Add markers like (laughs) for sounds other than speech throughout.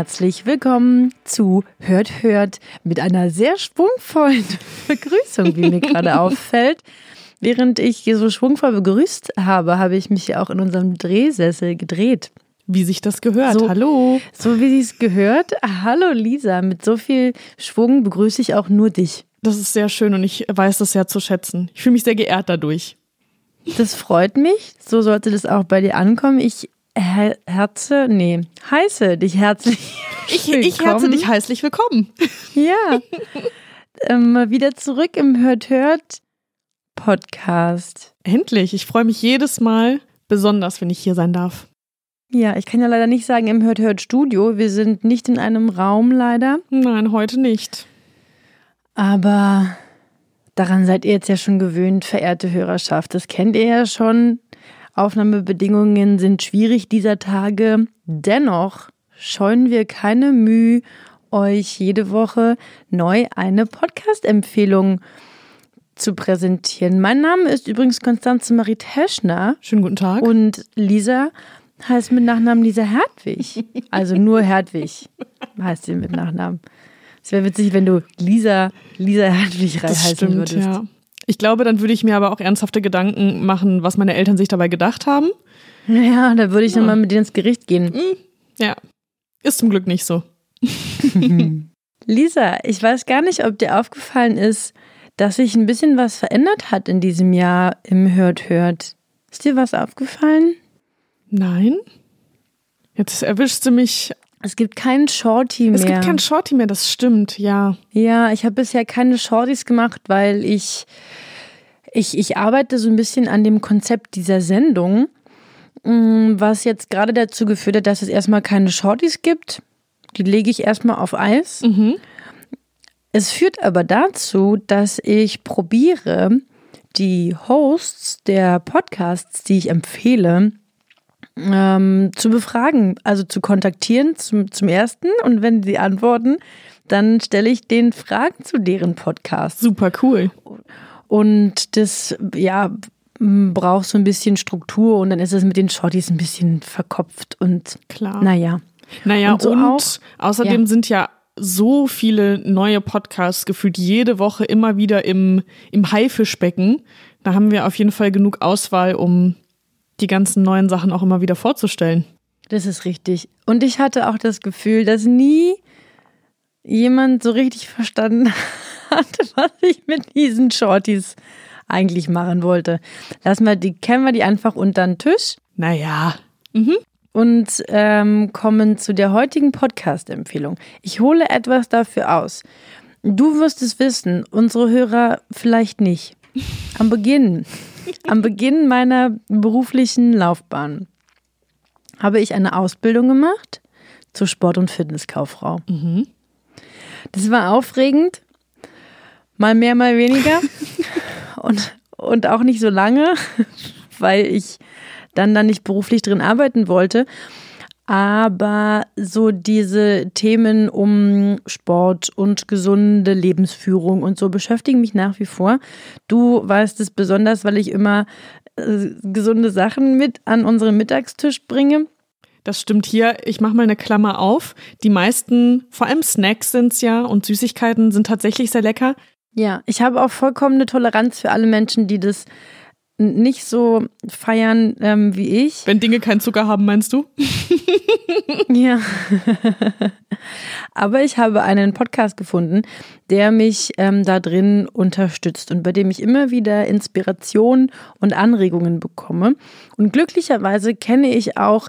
Herzlich willkommen zu Hört, Hört mit einer sehr schwungvollen (laughs) Begrüßung, wie mir gerade (laughs) auffällt. Während ich hier so schwungvoll begrüßt habe, habe ich mich ja auch in unserem Drehsessel gedreht. Wie sich das gehört. So- Hallo. So wie es gehört. Hallo Lisa, mit so viel Schwung begrüße ich auch nur dich. Das ist sehr schön und ich weiß das sehr zu schätzen. Ich fühle mich sehr geehrt dadurch. Das freut mich. So sollte das auch bei dir ankommen. Ich her herze, nee, heiße dich herzlich. Ich, ich herze willkommen. dich herzlich willkommen. Ja. ähm, wieder zurück im Hört Hört Podcast. Endlich. Ich freue mich jedes Mal besonders, wenn ich hier sein darf. Ja, ich kann ja leider nicht sagen im Hört Hört Studio. Wir sind nicht in einem Raum leider. Nein, heute nicht. Aber daran seid ihr jetzt ja schon gewöhnt, verehrte Hörerschaft. Das kennt ihr ja schon. Aufnahmebedingungen sind schwierig dieser Tage. Dennoch scheuen wir keine Mühe, euch jede Woche neu eine Podcast-Empfehlung zu präsentieren. Mein Name ist übrigens Konstanze Marie Teschner Schönen guten Tag. und Lisa heißt mit Nachnamen Lisa Hertwig. Also nur Hertwig heißt sie mit Nachnamen. Es wäre witzig, wenn du Lisa, Lisa Hertwig das heißen stimmt, würdest. ja. Ich glaube, dann würde ich mir aber auch ernsthafte Gedanken machen, was meine Eltern sich dabei gedacht haben. Ja, da würde ich nochmal mit dir ins Gericht gehen. Ja. Ist zum Glück nicht so. (laughs) Lisa, ich weiß gar nicht, ob dir aufgefallen ist, dass sich ein bisschen was verändert hat in diesem Jahr im Hört Hört. Ist dir was aufgefallen? Nein. Jetzt erwischt sie mich. Es gibt keinen Shorty mehr. Es gibt kein Shorty mehr, das stimmt, ja. Ja, ich habe bisher keine Shorties gemacht, weil ich, ich, ich arbeite so ein bisschen an dem Konzept dieser Sendung, mm, was jetzt gerade dazu geführt hat, dass es erstmal keine Shorties gibt. Die lege ich erstmal auf Eis. Es führt aber dazu, dass ich probiere, die Hosts der Podcasts, die ich empfehle, ähm, zu befragen, also zu kontaktieren zum, zum ersten. Und wenn sie antworten, dann stelle ich den Fragen zu deren Podcast. Super cool. Und das, ja, braucht so ein bisschen Struktur und dann ist es mit den Shorties ein bisschen verkopft und Klar. naja. Naja, Und und, so auch- außerdem ja. sind ja so viele neue Podcasts gefühlt jede Woche immer wieder im, im Haifischbecken. Da haben wir auf jeden Fall genug Auswahl, um die ganzen neuen Sachen auch immer wieder vorzustellen. Das ist richtig. Und ich hatte auch das Gefühl, dass nie jemand so richtig verstanden (laughs) hat, was ich mit diesen Shorties eigentlich machen wollte. Lassen wir die, kennen wir die einfach unter den Tisch Naja, und ähm, kommen zu der heutigen Podcast-Empfehlung. Ich hole etwas dafür aus. Du wirst es wissen, unsere Hörer vielleicht nicht. Am Beginn, am (laughs) Beginn meiner beruflichen Laufbahn habe ich eine Ausbildung gemacht zur Sport- und Fitnesskauffrau. Das war aufregend, mal mehr, mal weniger (laughs) und, und auch nicht so lange, (laughs) weil ich dann da nicht beruflich drin arbeiten wollte. Aber so diese Themen um Sport und gesunde Lebensführung und so beschäftigen mich nach wie vor. Du weißt es besonders, weil ich immer äh, gesunde Sachen mit an unseren Mittagstisch bringe. das stimmt hier. Ich mache mal eine Klammer auf. Die meisten, vor allem Snacks sind's ja und Süßigkeiten sind tatsächlich sehr lecker. Ja, ich habe auch vollkommene Toleranz für alle Menschen, die das nicht so feiern ähm, wie ich. Wenn Dinge keinen Zucker haben, meinst du? (laughs) (laughs) Ja. Aber ich habe einen Podcast gefunden, der mich ähm, da drin unterstützt und bei dem ich immer wieder Inspiration und Anregungen bekomme. Und glücklicherweise kenne ich auch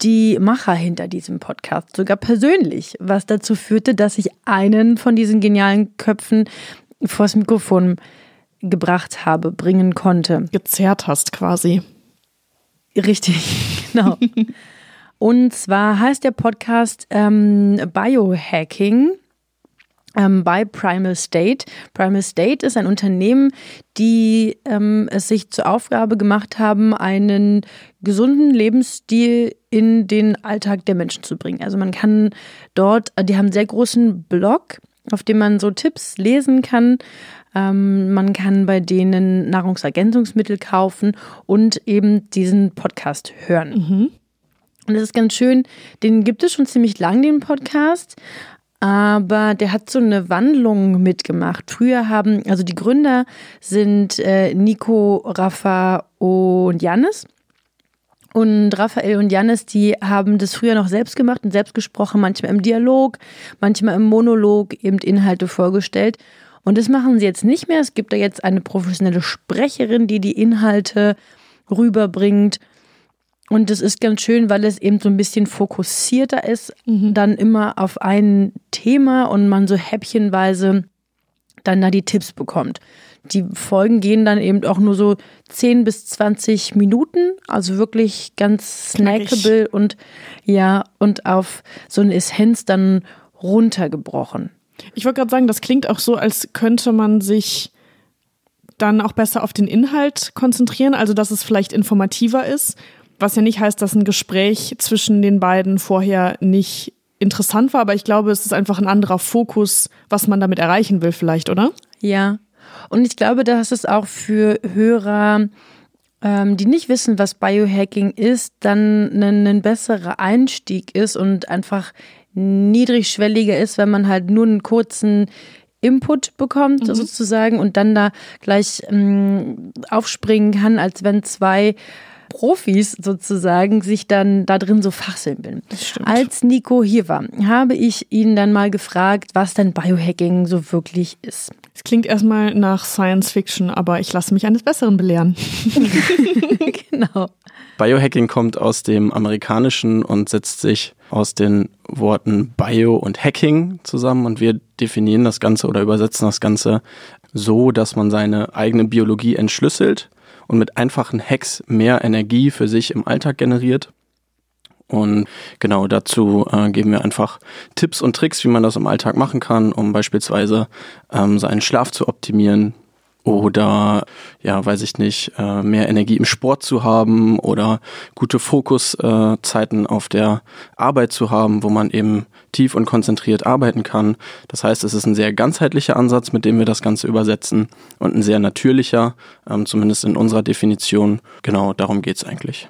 die Macher hinter diesem Podcast, sogar persönlich, was dazu führte, dass ich einen von diesen genialen Köpfen vors Mikrofon gebracht habe, bringen konnte. Gezerrt hast quasi. Richtig, (laughs) genau. Und zwar heißt der Podcast ähm, Biohacking ähm, bei Primal State. Primal State ist ein Unternehmen, die ähm, es sich zur Aufgabe gemacht haben, einen gesunden Lebensstil in den Alltag der Menschen zu bringen. Also man kann dort, die haben einen sehr großen Blog, auf dem man so Tipps lesen kann. Ähm, man kann bei denen Nahrungsergänzungsmittel kaufen und eben diesen Podcast hören. Mhm. Und das ist ganz schön, den gibt es schon ziemlich lang, den Podcast aber der hat so eine Wandlung mitgemacht. Früher haben, also die Gründer sind äh, Nico, Rafa und Janis. Und Raphael und Janis, die haben das früher noch selbst gemacht und selbst gesprochen, manchmal im Dialog, manchmal im Monolog eben Inhalte vorgestellt. Und das machen sie jetzt nicht mehr. Es gibt da jetzt eine professionelle Sprecherin, die die Inhalte rüberbringt. Und das ist ganz schön, weil es eben so ein bisschen fokussierter ist, mhm. dann immer auf ein Thema und man so häppchenweise dann da die Tipps bekommt. Die Folgen gehen dann eben auch nur so 10 bis 20 Minuten, also wirklich ganz snackable Knackig. und ja, und auf so eine Essenz dann runtergebrochen. Ich wollte gerade sagen, das klingt auch so, als könnte man sich dann auch besser auf den Inhalt konzentrieren, also dass es vielleicht informativer ist was ja nicht heißt, dass ein Gespräch zwischen den beiden vorher nicht interessant war, aber ich glaube, es ist einfach ein anderer Fokus, was man damit erreichen will, vielleicht, oder? Ja. Und ich glaube, dass es auch für Hörer, ähm, die nicht wissen, was Biohacking ist, dann ein, ein besserer Einstieg ist und einfach niedrigschwelliger ist, wenn man halt nur einen kurzen Input bekommt, mhm. sozusagen, und dann da gleich ähm, aufspringen kann, als wenn zwei Profis sozusagen sich dann da drin so fachseln bin. Als Nico hier war, habe ich ihn dann mal gefragt, was denn Biohacking so wirklich ist. Es klingt erstmal nach Science Fiction, aber ich lasse mich eines Besseren belehren. (laughs) (laughs) genau. Biohacking kommt aus dem Amerikanischen und setzt sich aus den Worten Bio und Hacking zusammen und wir definieren das Ganze oder übersetzen das Ganze so, dass man seine eigene Biologie entschlüsselt und mit einfachen Hacks mehr Energie für sich im Alltag generiert. Und genau dazu äh, geben wir einfach Tipps und Tricks, wie man das im Alltag machen kann, um beispielsweise ähm, seinen Schlaf zu optimieren, oder ja, weiß ich nicht, äh, mehr Energie im Sport zu haben oder gute Fokuszeiten auf der Arbeit zu haben, wo man eben tief und konzentriert arbeiten kann. Das heißt, es ist ein sehr ganzheitlicher Ansatz, mit dem wir das Ganze übersetzen und ein sehr natürlicher, ähm, zumindest in unserer Definition. Genau, darum geht's eigentlich.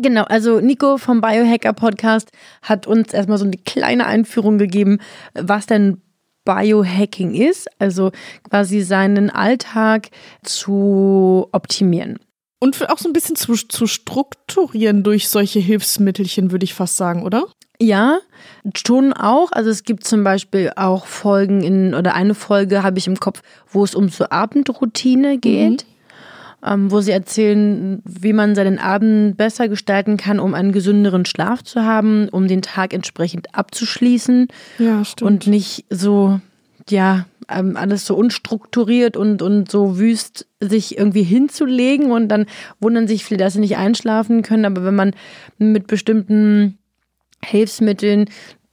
Genau, also Nico vom Biohacker Podcast hat uns erstmal so eine kleine Einführung gegeben, was denn Biohacking ist, also quasi seinen Alltag zu optimieren. Und auch so ein bisschen zu, zu strukturieren durch solche Hilfsmittelchen, würde ich fast sagen, oder? Ja, schon auch. Also es gibt zum Beispiel auch Folgen in, oder eine Folge habe ich im Kopf, wo es um so Abendroutine geht. Mhm wo sie erzählen, wie man seinen Abend besser gestalten kann, um einen gesünderen Schlaf zu haben, um den Tag entsprechend abzuschließen. Ja, stimmt. Und nicht so, ja, ähm, alles so unstrukturiert und, und so wüst sich irgendwie hinzulegen und dann wundern sich viele, dass sie nicht einschlafen können. Aber wenn man mit bestimmten Hilfsmitteln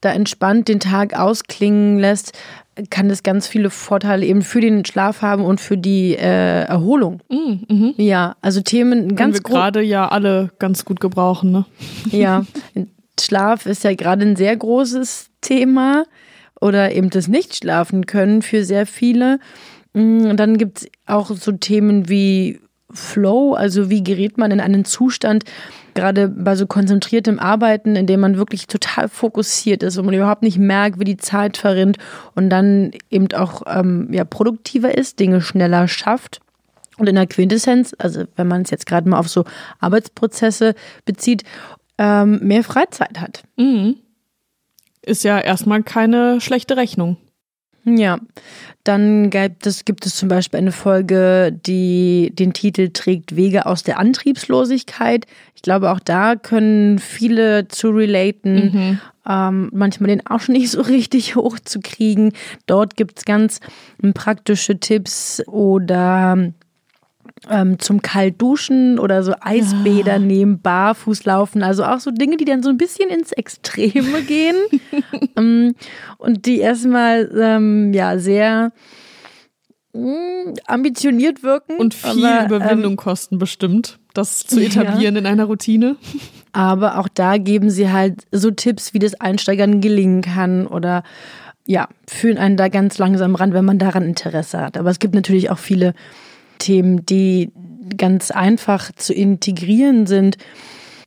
da entspannt den Tag ausklingen lässt, kann das ganz viele Vorteile eben für den Schlaf haben und für die äh, Erholung. Mm, mhm. Ja, also Themen ganz wir gerade ja alle ganz gut gebrauchen, ne? (laughs) Ja, Schlaf ist ja gerade ein sehr großes Thema oder eben das Nicht-Schlafen können für sehr viele. Mm, dann gibt es auch so Themen wie Flow, also wie gerät man in einen Zustand, gerade bei so konzentriertem Arbeiten, in dem man wirklich total fokussiert ist und man überhaupt nicht merkt, wie die Zeit verrinnt und dann eben auch ähm, ja, produktiver ist, Dinge schneller schafft. Und in der Quintessenz, also wenn man es jetzt gerade mal auf so Arbeitsprozesse bezieht, ähm, mehr Freizeit hat. Mhm. Ist ja erstmal keine schlechte Rechnung. Ja, dann gibt es, gibt es zum Beispiel eine Folge, die den Titel trägt Wege aus der Antriebslosigkeit. Ich glaube, auch da können viele zu relaten, mhm. ähm, manchmal den auch (laughs) nicht so richtig hochzukriegen. Dort gibt es ganz praktische Tipps oder ähm, zum Kaltduschen oder so Eisbäder Ah. nehmen, barfuß laufen. Also auch so Dinge, die dann so ein bisschen ins Extreme (laughs) gehen ähm, und die erstmal ähm, ja sehr mh, ambitioniert wirken. Und viel aber, ähm, Überwindung kosten bestimmt, das zu (laughs) Ja. etablieren in einer Routine. (laughs) Aber auch da geben sie halt so Tipps, wie das Einsteigern gelingen kann oder ja, führen einen da ganz langsam ran, wenn man daran Interesse hat. Aber es gibt natürlich auch viele Themen, die ganz einfach zu integrieren sind.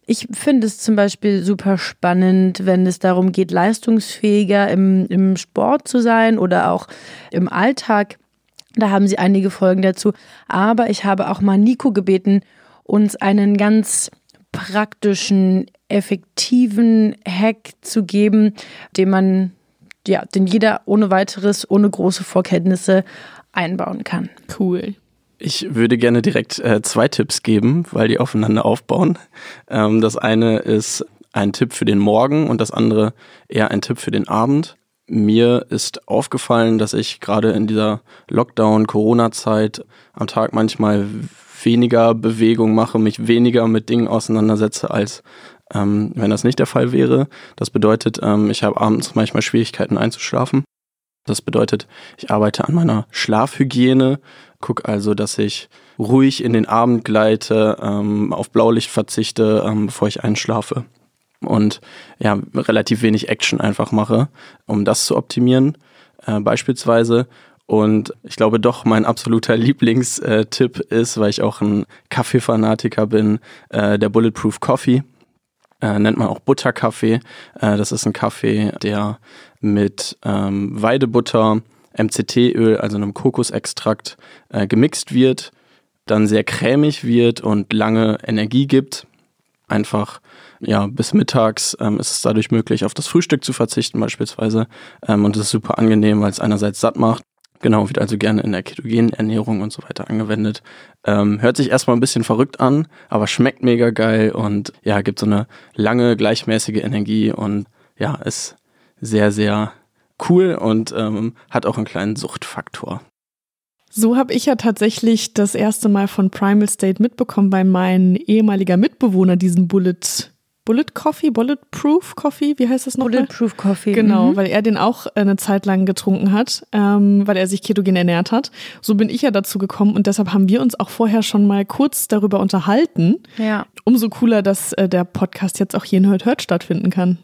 Ich finde es zum Beispiel super spannend, wenn es darum geht, leistungsfähiger im, im Sport zu sein oder auch im Alltag. Da haben sie einige Folgen dazu. Aber ich habe auch mal Nico gebeten, uns einen ganz praktischen, effektiven Hack zu geben, den man, ja, den jeder ohne weiteres, ohne große Vorkenntnisse einbauen kann. Cool. Ich würde gerne direkt äh, zwei Tipps geben, weil die aufeinander aufbauen. Ähm, das eine ist ein Tipp für den Morgen und das andere eher ein Tipp für den Abend. Mir ist aufgefallen, dass ich gerade in dieser Lockdown-Corona-Zeit am Tag manchmal weniger Bewegung mache, mich weniger mit Dingen auseinandersetze, als ähm, wenn das nicht der Fall wäre. Das bedeutet, ähm, ich habe abends manchmal Schwierigkeiten einzuschlafen. Das bedeutet, ich arbeite an meiner Schlafhygiene, gucke also, dass ich ruhig in den Abend gleite, ähm, auf Blaulicht verzichte, ähm, bevor ich einschlafe. Und ja, relativ wenig Action einfach mache, um das zu optimieren, äh, beispielsweise. Und ich glaube doch, mein absoluter (laughs) Lieblingstipp ist, weil ich auch ein Kaffeefanatiker bin, äh, der Bulletproof Coffee. Äh, nennt man auch Butterkaffee. Äh, das ist ein Kaffee, der mit ähm, Weidebutter, MCT-Öl, also einem Kokosextrakt, äh, gemixt wird, dann sehr cremig wird und lange Energie gibt. Einfach ja, bis mittags ähm, ist es dadurch möglich, auf das Frühstück zu verzichten beispielsweise. Ähm, und das ist super angenehm, weil es einerseits satt macht. Genau, wird also gerne in der ketogenen Ernährung und so weiter angewendet. Ähm, hört sich erstmal ein bisschen verrückt an, aber schmeckt mega geil und ja, gibt so eine lange, gleichmäßige Energie und ja, ist sehr, sehr cool und ähm, hat auch einen kleinen Suchtfaktor. So habe ich ja tatsächlich das erste Mal von Primal State mitbekommen, weil mein ehemaliger Mitbewohner diesen Bullet, Bullet Coffee, Bulletproof Coffee, wie heißt das nochmal? Bulletproof Coffee. Genau, Mhm. weil er den auch eine Zeit lang getrunken hat, ähm, weil er sich ketogen ernährt hat. So bin ich ja dazu gekommen und deshalb haben wir uns auch vorher schon mal kurz darüber unterhalten. Ja. Umso cooler, dass äh, der Podcast jetzt auch hier in Hört Hört stattfinden kann.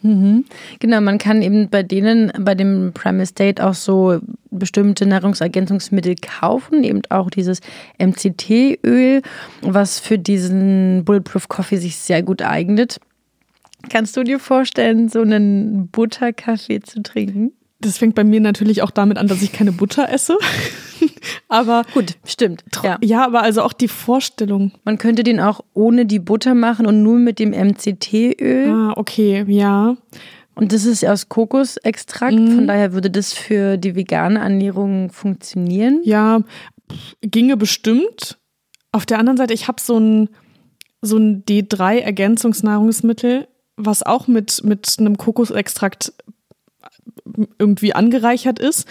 Genau, man kann eben bei denen, bei dem Primal State auch so bestimmte Nahrungsergänzungsmittel kaufen, eben auch dieses MCT-Öl, was für diesen Bulletproof Coffee sich sehr gut eignet. Kannst du dir vorstellen, so einen Butterkaffee zu trinken? Das fängt bei mir natürlich auch damit an, dass ich keine Butter esse. (laughs) aber Gut, stimmt. Ja. ja, aber also auch die Vorstellung. Man könnte den auch ohne die Butter machen und nur mit dem MCT-Öl. Ah, okay, ja. Und das ist aus Kokosextrakt, von daher würde das für die vegane Ernährung funktionieren. Ja, ginge bestimmt. Auf der anderen Seite, ich habe so ein, so ein D3-Ergänzungsnahrungsmittel, was auch mit, mit einem Kokosextrakt irgendwie angereichert ist.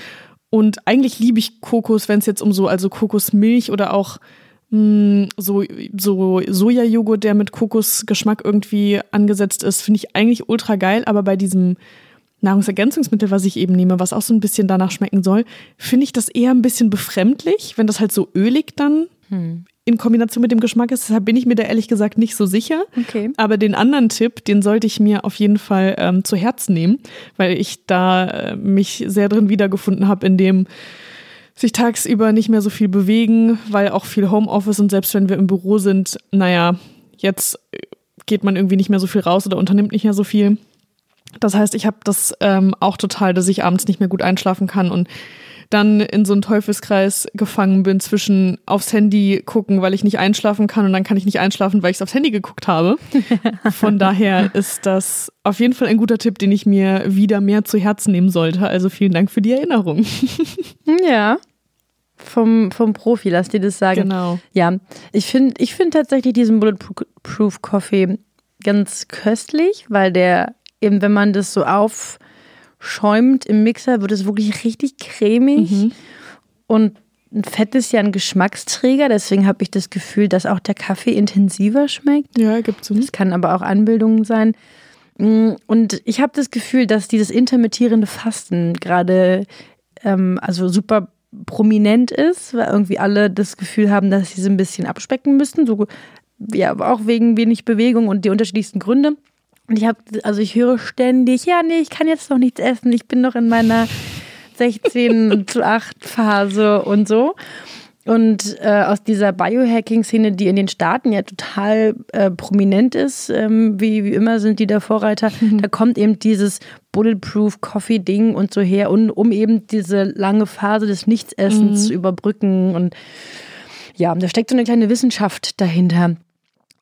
Und eigentlich liebe ich Kokos, wenn es jetzt um so, also Kokosmilch oder auch mh, so, so Sojajoghurt, der mit Kokosgeschmack irgendwie angesetzt ist, finde ich eigentlich ultra geil. Aber bei diesem Nahrungsergänzungsmittel, was ich eben nehme, was auch so ein bisschen danach schmecken soll, finde ich das eher ein bisschen befremdlich, wenn das halt so ölig dann in Kombination mit dem Geschmack ist. Deshalb bin ich mir da ehrlich gesagt nicht so sicher. Okay. Aber den anderen Tipp, den sollte ich mir auf jeden Fall ähm, zu Herzen nehmen, weil ich da äh, mich sehr drin wiedergefunden habe, in dem sich tagsüber nicht mehr so viel bewegen, weil auch viel Homeoffice und selbst wenn wir im Büro sind, naja, jetzt äh, geht man irgendwie nicht mehr so viel raus oder unternimmt nicht mehr so viel. Das heißt, ich habe das ähm, auch total, dass ich abends nicht mehr gut einschlafen kann und dann in so einen Teufelskreis gefangen bin zwischen aufs Handy gucken, weil ich nicht einschlafen kann und dann kann ich nicht einschlafen, weil ich aufs Handy geguckt habe. (laughs) Von daher ist das auf jeden Fall ein guter Tipp, den ich mir wieder mehr zu Herzen nehmen sollte. Also vielen Dank für die Erinnerung. (laughs) Ja. Vom, vom Profi, lass dir das sagen. Genau. Ja, ich finde ich find tatsächlich diesen Bulletproof Coffee ganz köstlich, weil der eben, wenn man das so aufschäumt im Mixer, wird es wirklich richtig cremig. Und Fett ist ja ein Geschmacksträger, deswegen habe ich das Gefühl, dass auch der Kaffee intensiver schmeckt. Ja, gibt's. Das kann aber auch Anbildungen sein. Mm, Und ich habe das Gefühl, dass dieses intermittierende Fasten gerade ähm, also super prominent ist, weil irgendwie alle das Gefühl haben, dass sie so ein bisschen abspecken müssen. So, ja, auch wegen wenig Bewegung und die unterschiedlichsten Gründe. Und ich habe, also ich höre ständig, ja, nee, ich kann jetzt noch nichts essen, ich bin noch in meiner 16 (laughs) zu 8 Phase und so. Und äh, aus dieser Biohacking-Szene, die in den Staaten ja total äh, prominent ist, ähm, wie, wie immer sind die der Vorreiter, da kommt eben dieses Bulletproof Coffee-Ding und so her, und, um eben diese lange Phase des Nichtsessens zu überbrücken. Und ja, da steckt so eine kleine Wissenschaft dahinter.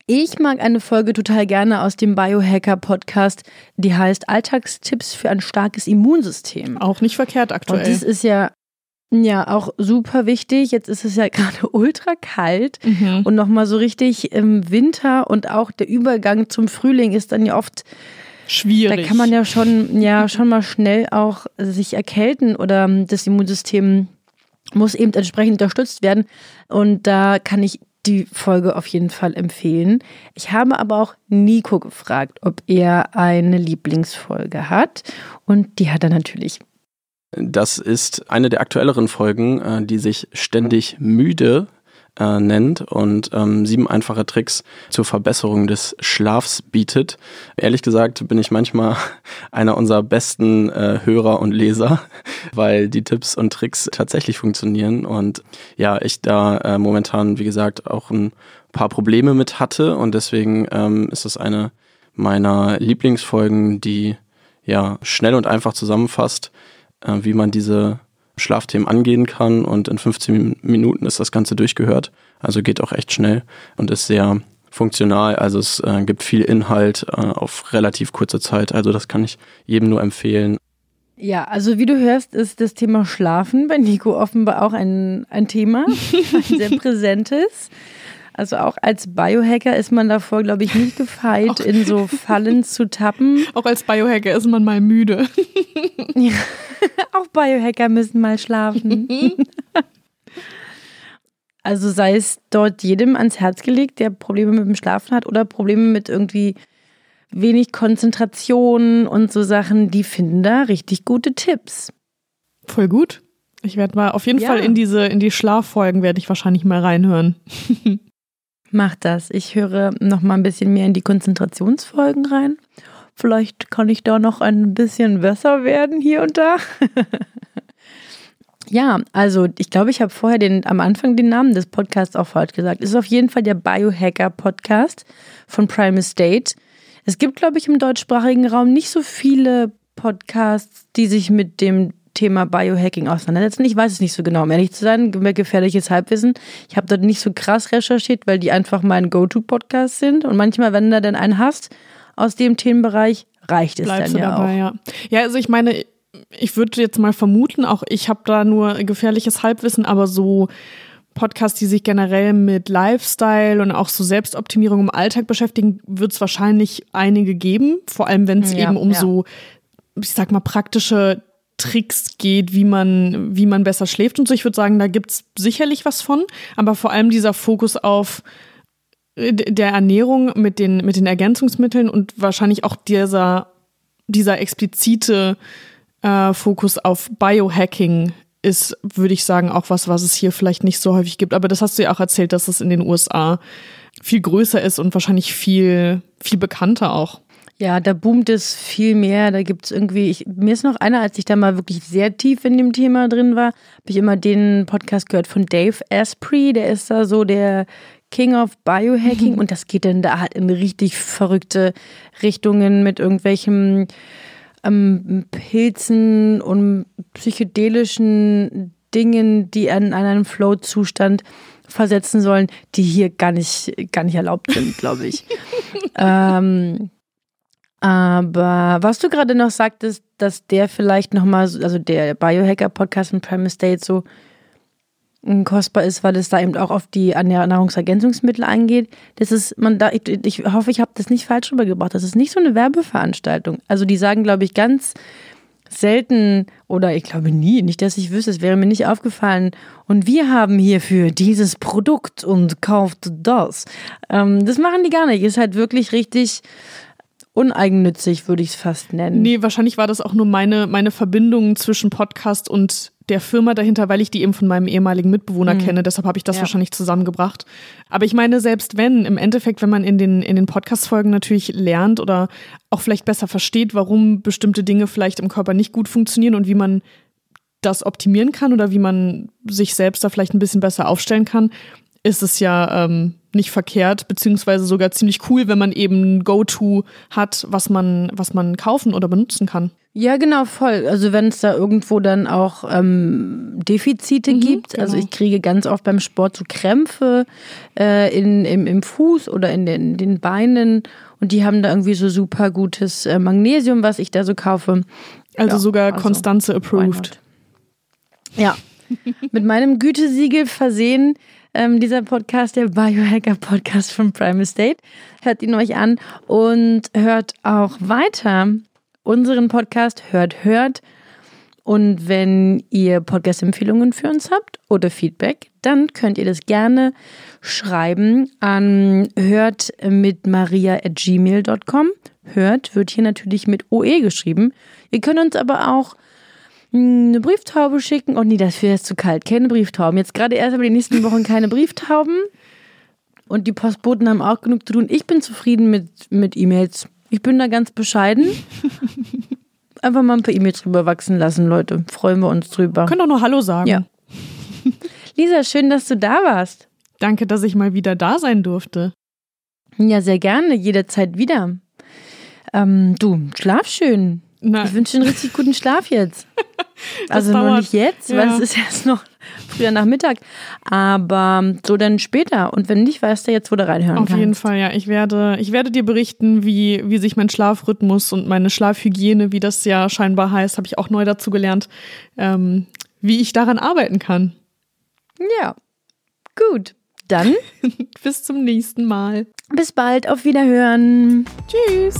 Ich mag eine Folge total gerne aus dem Biohacker-Podcast, die heißt Alltagstipps für ein starkes Immunsystem. Auch nicht verkehrt aktuell. Und das ist ja ja auch super wichtig. Jetzt ist es ja (laughs) gerade ultra kalt Mhm. und nochmal so richtig im Winter und auch der Übergang zum Frühling ist dann ja oft, Schwierig. da kann man ja schon, ja schon mal schnell auch sich erkälten oder das Immunsystem muss eben entsprechend unterstützt werden. Und da kann ich die Folge auf jeden Fall empfehlen. Ich habe aber auch Nico gefragt, ob er eine Lieblingsfolge hat. Und die hat er natürlich. Das ist eine der aktuelleren Folgen, äh, die sich ständig müde äh, nennt und ähm, sieben einfache Tricks zur Verbesserung des Schlafs bietet. Ehrlich gesagt bin ich manchmal (laughs) einer unserer besten äh, Hörer und Leser, (laughs) weil die Tipps und Tricks tatsächlich funktionieren und ja, ich da äh, momentan, wie gesagt, auch ein paar Probleme mit hatte und deswegen ähm, ist es eine meiner Lieblingsfolgen, die ja schnell und einfach zusammenfasst, äh, wie man diese Schlafthemen angehen kann und in 15 Minuten ist das Ganze durchgehört. Also geht auch echt schnell und ist sehr funktional. Also es äh, gibt viel Inhalt äh, auf relativ kurze Zeit. Also das kann ich jedem nur empfehlen. Ja, also wie du hörst, ist das Thema Schlafen bei Nico offenbar auch ein, ein Thema, (laughs) ein sehr präsentes. Also auch als Biohacker ist man davor, glaube ich, nicht gefeit, (laughs) in so Fallen zu tappen. Auch als Biohacker ist man mal müde. (laughs) Auch Biohacker müssen mal schlafen. (laughs) also sei es dort jedem ans Herz gelegt, der Probleme mit dem Schlafen hat oder Probleme mit irgendwie wenig Konzentration und so Sachen, die finden da richtig gute Tipps. Voll gut. Ich werde mal auf jeden Ja. Fall in diese, in die Schlaffolgen werde ich wahrscheinlich mal reinhören. Mach das. Ich höre noch mal ein bisschen mehr in die Konzentrationsfolgen rein. Vielleicht kann ich da noch ein bisschen besser werden hier und da. (laughs) ja, also ich glaube, ich habe vorher den, am Anfang den Namen des Podcasts auch falsch gesagt. Es ist auf jeden Fall der Biohacker Podcast von Prime Estate. Es gibt, glaube ich, im deutschsprachigen Raum nicht so viele Podcasts, die sich mit dem Thema Biohacking auseinandersetzen. Ich weiß es nicht so genau, um ehrlich zu sein. Mehr gefährliches Halbwissen. Ich habe dort nicht so krass recherchiert, weil die einfach mein Go-To-Podcast sind. Und manchmal, wenn du dann einen hast aus dem Themenbereich, reicht es Bleibst dann ja dabei, auch. ja. Ja, also ich meine, ich würde jetzt mal vermuten, auch ich habe da nur gefährliches Halbwissen, aber so Podcasts, die sich generell mit Lifestyle und auch so Selbstoptimierung im Alltag beschäftigen, wird es wahrscheinlich einige geben. Vor allem, wenn es Ja, eben um ja. so, ich sag mal, praktische Tricks geht, wie man, wie man besser schläft und so. Ich würde sagen, da gibt's sicherlich was von, aber vor allem dieser Fokus auf äh, der Ernährung mit den, mit den Ergänzungsmitteln und wahrscheinlich auch dieser, dieser explizite äh, Fokus auf Biohacking ist, würde ich sagen, auch was, was es hier vielleicht nicht so häufig gibt. Aber das hast du ja auch erzählt, dass es in den USA viel größer ist und wahrscheinlich viel, viel bekannter auch. Ja, da boomt es viel mehr. Da gibt es irgendwie, ich, mir ist noch einer, als ich da mal wirklich sehr tief in dem Thema drin war, habe ich immer den Podcast gehört von Dave Asprey. Der ist da so der King of Biohacking und das geht dann da halt in richtig verrückte Richtungen mit irgendwelchen ähm, Pilzen und psychedelischen Dingen, die an, an einen Flow-Zustand versetzen sollen, die hier gar nicht, gar nicht erlaubt sind, glaube ich. (laughs) ähm, aber was du gerade noch sagtest, dass der vielleicht nochmal, also der Biohacker-Podcast in Prime State so kostbar ist, weil es da eben auch auf die Nahrungsergänzungsmittel eingeht. Das ist, man da, ich, ich hoffe, ich habe das nicht falsch rübergebracht. Das ist nicht so eine Werbeveranstaltung. Also die sagen, glaube ich, ganz selten oder ich glaube nie, nicht, dass ich wüsste, es wäre mir nicht aufgefallen. Und wir haben hierfür dieses Produkt und kauft das. Ähm, das machen die gar nicht. Ist halt wirklich richtig uneigennützig, würde ich es fast nennen. Nee, wahrscheinlich war das auch nur meine, meine Verbindung zwischen Podcast und der Firma dahinter, weil ich die eben von meinem ehemaligen Mitbewohner mhm. kenne. Deshalb habe ich das ja. wahrscheinlich zusammengebracht. Aber ich meine, selbst wenn, im Endeffekt, wenn man in den, in den Podcast-Folgen natürlich lernt oder auch vielleicht besser versteht, warum bestimmte Dinge vielleicht im Körper nicht gut funktionieren und wie man das optimieren kann oder wie man sich selbst da vielleicht ein bisschen besser aufstellen kann, ist es ja ähm, nicht verkehrt, beziehungsweise sogar ziemlich cool, wenn man eben ein Go-To hat, was man, was man kaufen oder benutzen kann. Ja, genau, voll. Also wenn es da irgendwo dann auch ähm, Defizite mhm, gibt. Genau. Also ich kriege ganz oft beim Sport so Krämpfe äh, in, im, im Fuß oder in den, den Beinen und die haben da irgendwie so super gutes äh, Magnesium, was ich da so kaufe. Also ja, sogar also, Konstanze approved. Ja, mit meinem Gütesiegel versehen ähm, dieser Podcast, der Biohacker Podcast von Prime Estate. Hört ihn euch an und hört auch weiter unseren Podcast. Hört, hört. Und wenn ihr Podcast-Empfehlungen für uns habt oder Feedback, dann könnt ihr das gerne schreiben an hört mit maria at gmail.com. Hört wird hier natürlich mit OE geschrieben. Ihr könnt uns aber auch eine Brieftaube schicken. Oh nee, das wäre zu kalt. Keine Brieftauben. Jetzt gerade erst aber die nächsten Wochen keine Brieftauben. Und die Postboten haben auch genug zu tun. Ich bin zufrieden mit, mit E-Mails. Ich bin da ganz bescheiden. (laughs) Einfach mal ein paar E-Mails drüber wachsen lassen, Leute. Freuen wir uns drüber. Können doch nur Hallo sagen. Ja. Lisa, schön, dass du da warst. Danke, dass ich mal wieder da sein durfte. Ja, sehr gerne. Jederzeit wieder. Ähm, du, schlaf schön. Na. Ich wünsche dir einen richtig guten Schlaf jetzt. (laughs) also dauert. noch nicht jetzt, ja. weil es ist (laughs) erst noch früher Nachmittag. Aber so dann später. Und wenn nicht, weißt du jetzt, wo du reinhören Auf kannst. jeden Fall, ja. Ich werde, ich werde dir berichten, wie, wie sich mein Schlafrhythmus und meine Schlafhygiene, wie das ja scheinbar heißt, habe ich auch neu dazu gelernt, ähm, wie ich daran arbeiten kann. Ja, gut. Dann (laughs) bis zum nächsten Mal. Bis bald, auf Wiederhören. Tschüss.